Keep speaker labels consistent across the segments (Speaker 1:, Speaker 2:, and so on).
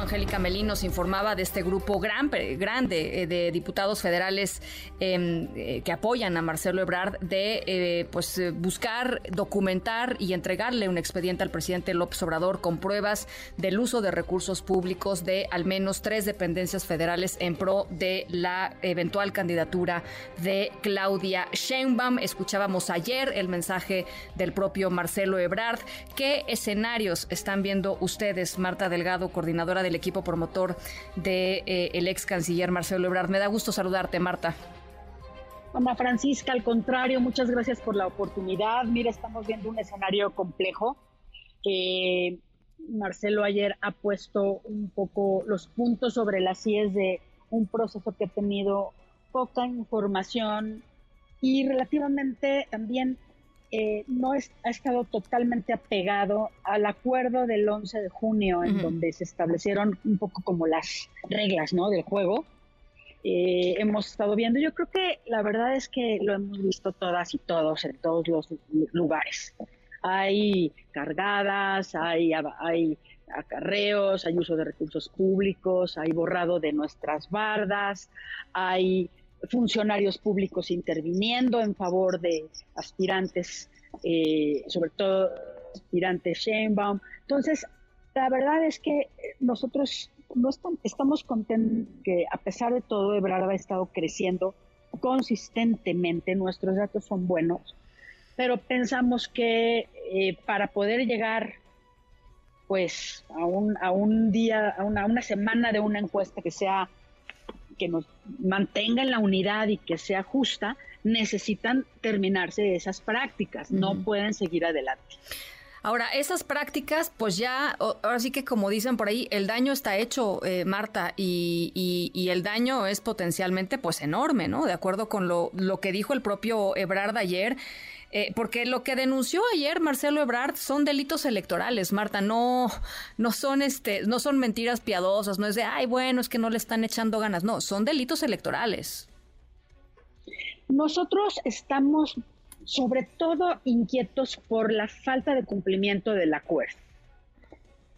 Speaker 1: Angélica Melín nos informaba de este grupo gran, grande eh, de diputados federales em, eh, que apoyan a Marcelo Ebrard de eh, pues buscar, documentar y entregarle un expediente al presidente López Obrador con pruebas del uso de recursos públicos de al menos tres dependencias federales en pro de la eventual candidatura de Claudia Sheinbaum. Escuchábamos ayer el mensaje del propio Marcelo Ebrard. ¿Qué escenarios están viendo ustedes, Marta Delgado, coordinadora de del equipo promotor del de, eh, ex canciller Marcelo Ebrard. Me da gusto saludarte, Marta.
Speaker 2: Ana Francisca, al contrario, muchas gracias por la oportunidad. Mira, estamos viendo un escenario complejo. Marcelo ayer ha puesto un poco los puntos sobre las IES de un proceso que ha tenido poca información y relativamente también eh, no ha estado totalmente apegado al acuerdo del 11 de junio, en donde se establecieron un poco como las reglas ¿no? del juego. Eh, hemos estado viendo, yo creo que la verdad es que lo hemos visto todas y todos en todos los lugares. Hay cargadas, hay, hay acarreos, hay uso de recursos públicos, hay borrado de nuestras bardas, hay funcionarios públicos interviniendo en favor de aspirantes, eh, sobre todo aspirantes Sheinbaum. Entonces, la verdad es que nosotros no estamos, contentos que a pesar de todo Ebrard ha estado creciendo consistentemente, nuestros datos son buenos, pero pensamos que eh, para poder llegar pues a un, a un día, a una semana de una encuesta que sea que nos mantengan la unidad y que sea justa, necesitan terminarse esas prácticas, no pueden seguir adelante.
Speaker 1: Ahora, esas prácticas, pues ya, ahora sí que como dicen por ahí, el daño está hecho, eh, Marta, y, y, el daño es potencialmente pues enorme, ¿no? De acuerdo con lo, lo que dijo el propio Ebrard ayer, eh, porque lo que denunció ayer Marcelo Ebrard son delitos electorales, Marta, no, no son este, no son mentiras piadosas, no es de ay bueno, es que no le están echando ganas, no, son delitos electorales.
Speaker 2: Nosotros estamos sobre todo inquietos por la falta de cumplimiento del acuerdo.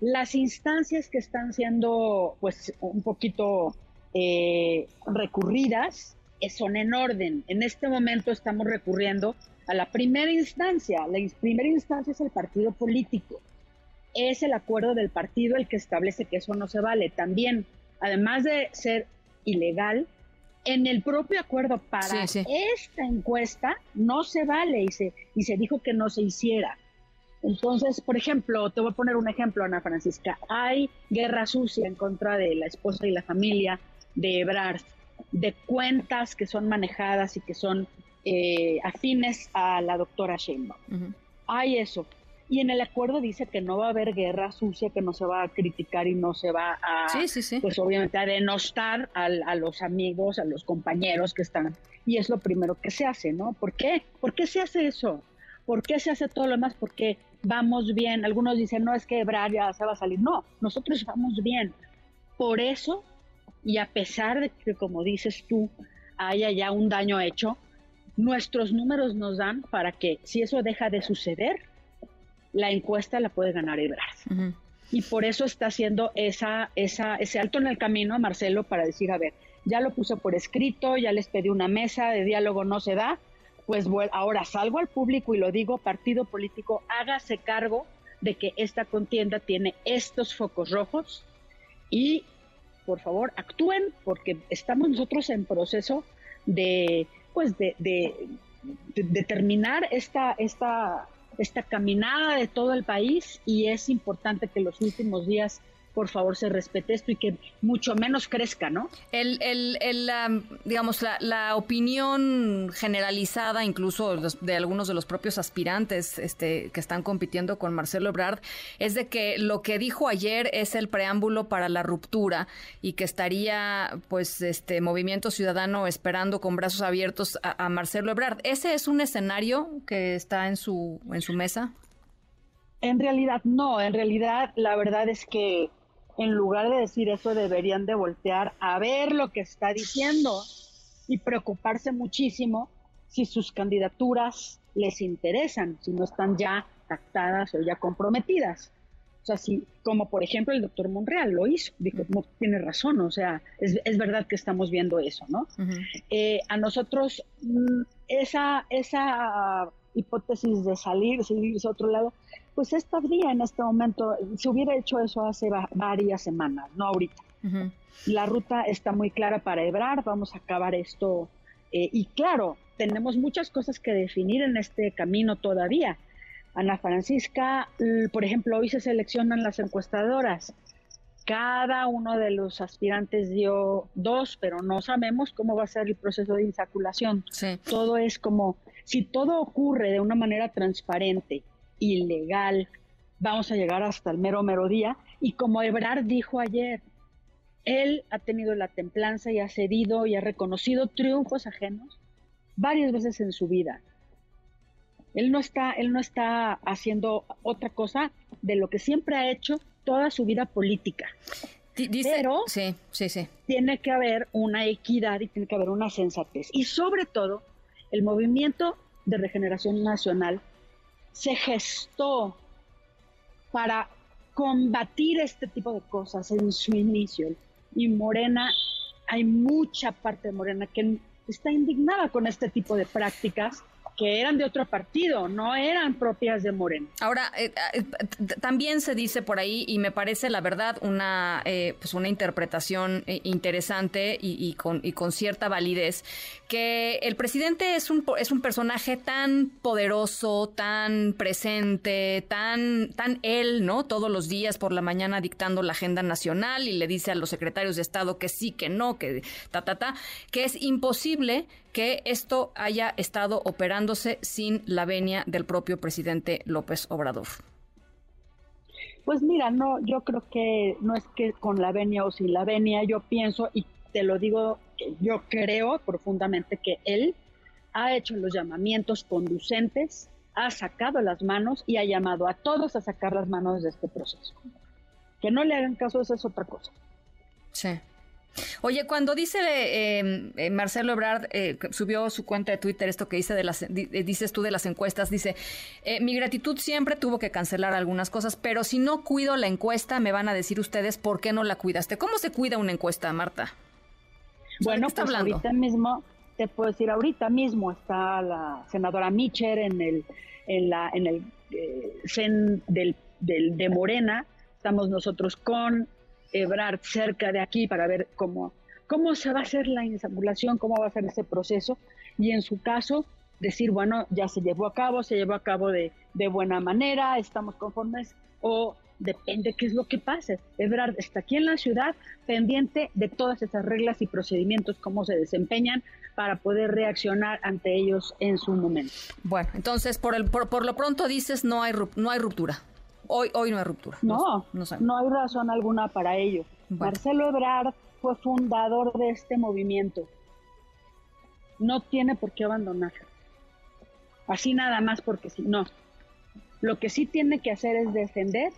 Speaker 2: Las instancias que están siendo pues un poquito eh, recurridas eh, son en orden. En este momento estamos recurriendo a la primera instancia. La primera instancia es el partido político. Es el acuerdo del partido el que establece que eso no se vale. También, además de ser ilegal, en el propio acuerdo para esta encuesta no se vale y se, y se dijo que no se hiciera. Entonces, por ejemplo, te voy a poner un ejemplo, Ana Francisca. Hay guerra sucia en contra de la esposa y la familia de Ebrard, de cuentas que son manejadas y que son eh, afines a la doctora Sheinbaum. Hay eso. Y en el acuerdo dice que no va a haber guerra sucia, que no se va a criticar y no se va a, pues obviamente, a denostar a, los amigos, a los compañeros que están. Y es lo primero que se hace, ¿no? ¿Por qué? ¿Por qué se hace eso? ¿Por qué se hace todo lo demás? Porque vamos bien. Algunos dicen, no, es que Ebrard ya se va a salir. No, nosotros vamos bien. Por eso, y a pesar de que, como dices tú, haya ya un daño hecho, nuestros números nos dan para que si eso deja de suceder, la encuesta la puede ganar Ebrard. Y por eso está haciendo esa, esa, ese alto en el camino, Marcelo, para decir, a ver, ya lo puse por escrito, ya les pedí una mesa de diálogo, no se da, pues ahora salgo al público y lo digo, partido político, hágase cargo de que esta contienda tiene estos focos rojos y por favor actúen porque estamos nosotros en proceso de pues de, de, terminar esta, esta, esta caminada de todo el país y es importante que los últimos días por favor se respete esto y que mucho menos crezca, ¿no?
Speaker 1: El, el, el digamos, la, la, opinión generalizada, incluso de algunos de los propios aspirantes este, que están compitiendo con Marcelo Ebrard, es de que lo que dijo ayer es el preámbulo para la ruptura y que estaría, pues, este Movimiento Ciudadano esperando con brazos abiertos a, a Marcelo Ebrard. ¿Ese es un escenario que está en su, en su mesa?
Speaker 2: En realidad no, en realidad la verdad es que en lugar de decir eso, deberían de voltear a ver lo que está diciendo y preocuparse muchísimo si sus candidaturas les interesan, si no están ya pactadas o ya comprometidas. O sea, si, como por ejemplo el doctor Monreal lo hizo, dijo, no, tiene razón, o sea, es, verdad que estamos viendo eso, ¿no? Eh, a nosotros mm, esa, esa hipótesis de salir, irse a otro lado, pues estaría en este momento, se hubiera hecho eso hace varias semanas, no ahorita. La ruta está muy clara para Ebrar, vamos a acabar esto. Eh, y claro, tenemos muchas cosas que definir en este camino todavía. Ana Francisca, por ejemplo, hoy se seleccionan las encuestadoras. Cada uno de los aspirantes dio dos, pero no sabemos cómo va a ser el proceso de insaculación. Todo es como, si todo ocurre de una manera transparente, ilegal, vamos a llegar hasta el mero mero día. Y como Ebrard dijo ayer, él ha tenido la templanza y ha cedido y ha reconocido triunfos ajenos varias veces en su vida. Él no está, él no está haciendo otra cosa de lo que siempre ha hecho toda su vida política. Pero sí, sí, sí. tiene que haber una equidad y tiene que haber una sensatez. Y sobre todo, el movimiento de regeneración nacional se gestó para combatir este tipo de cosas en su inicio. Y Morena, hay mucha parte de Morena que está indignada con este tipo de prácticas que eran de otro partido, no eran propias de Morena.
Speaker 1: Ahora, eh, eh, también se dice por ahí, y me parece la verdad una, eh, pues una interpretación interesante y, con, y con cierta validez, que el presidente es un, es un personaje tan poderoso, tan presente, tan, tan él, ¿no? Todos los días por la mañana dictando la agenda nacional y le dice a los secretarios de Estado que sí, que no, que ta, ta, ta, que es imposible que esto haya estado operándose sin la venia del propio presidente López Obrador.
Speaker 2: Pues mira, no, yo creo que no es que con la venia o sin la venia, yo pienso y te lo digo, yo creo profundamente que él ha hecho los llamamientos conducentes, ha sacado las manos y ha llamado a todos a sacar las manos de este proceso. Que no le hagan caso, eso es otra cosa.
Speaker 1: Sí. Oye, cuando dice eh, eh, Marcelo Ebrard, eh, subió su cuenta de Twitter esto que dice de las, dices tú de las encuestas, dice, mi gratitud siempre tuvo que cancelar algunas cosas, pero si no cuido la encuesta, me van a decir ustedes por qué no la cuidaste. ¿Cómo se cuida una encuesta, Marta?
Speaker 2: Bueno, pues ahorita mismo, te puedo decir, ahorita mismo está la senadora Micher en el, en la, en el CEN del, del, de Morena, estamos nosotros con Ebrard cerca de aquí para ver cómo, cómo se va a hacer la insaculación, cómo va a ser ese proceso y en su caso decir, bueno, ya se llevó a cabo, se llevó a cabo de, de buena manera, estamos conformes o depende qué es lo que pase. Ebrard está aquí en la ciudad pendiente de todas esas reglas y procedimientos, cómo se desempeñan para poder reaccionar ante ellos en su momento.
Speaker 1: Bueno, entonces por, el, por, por lo pronto dices no hay, no hay ruptura. Hoy, hoy no hay ruptura.
Speaker 2: No, no, hay razón alguna para ello. Marcelo Ebrard fue fundador de este movimiento. No tiene por qué abandonar. Así nada más porque sí, no. Lo que sí tiene que hacer es defender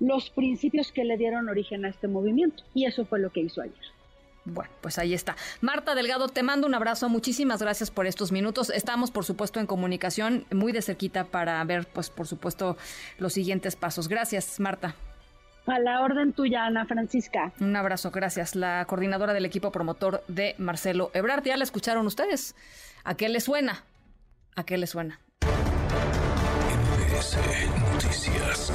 Speaker 2: los principios que le dieron origen a este movimiento. Y eso fue lo que hizo ayer.
Speaker 1: Bueno, pues ahí está. Marta Delgado, te mando un abrazo. Muchísimas gracias por estos minutos. Estamos, por supuesto, en comunicación muy de cerquita para ver, pues, por supuesto, los siguientes pasos. Gracias, Marta.
Speaker 2: A la orden tuya, Ana Francisca.
Speaker 1: Un abrazo, gracias. La coordinadora del equipo promotor de Marcelo Ebrard. Ya la escucharon ustedes. ¿A qué le suena? ¿A qué le suena?
Speaker 3: Noticias.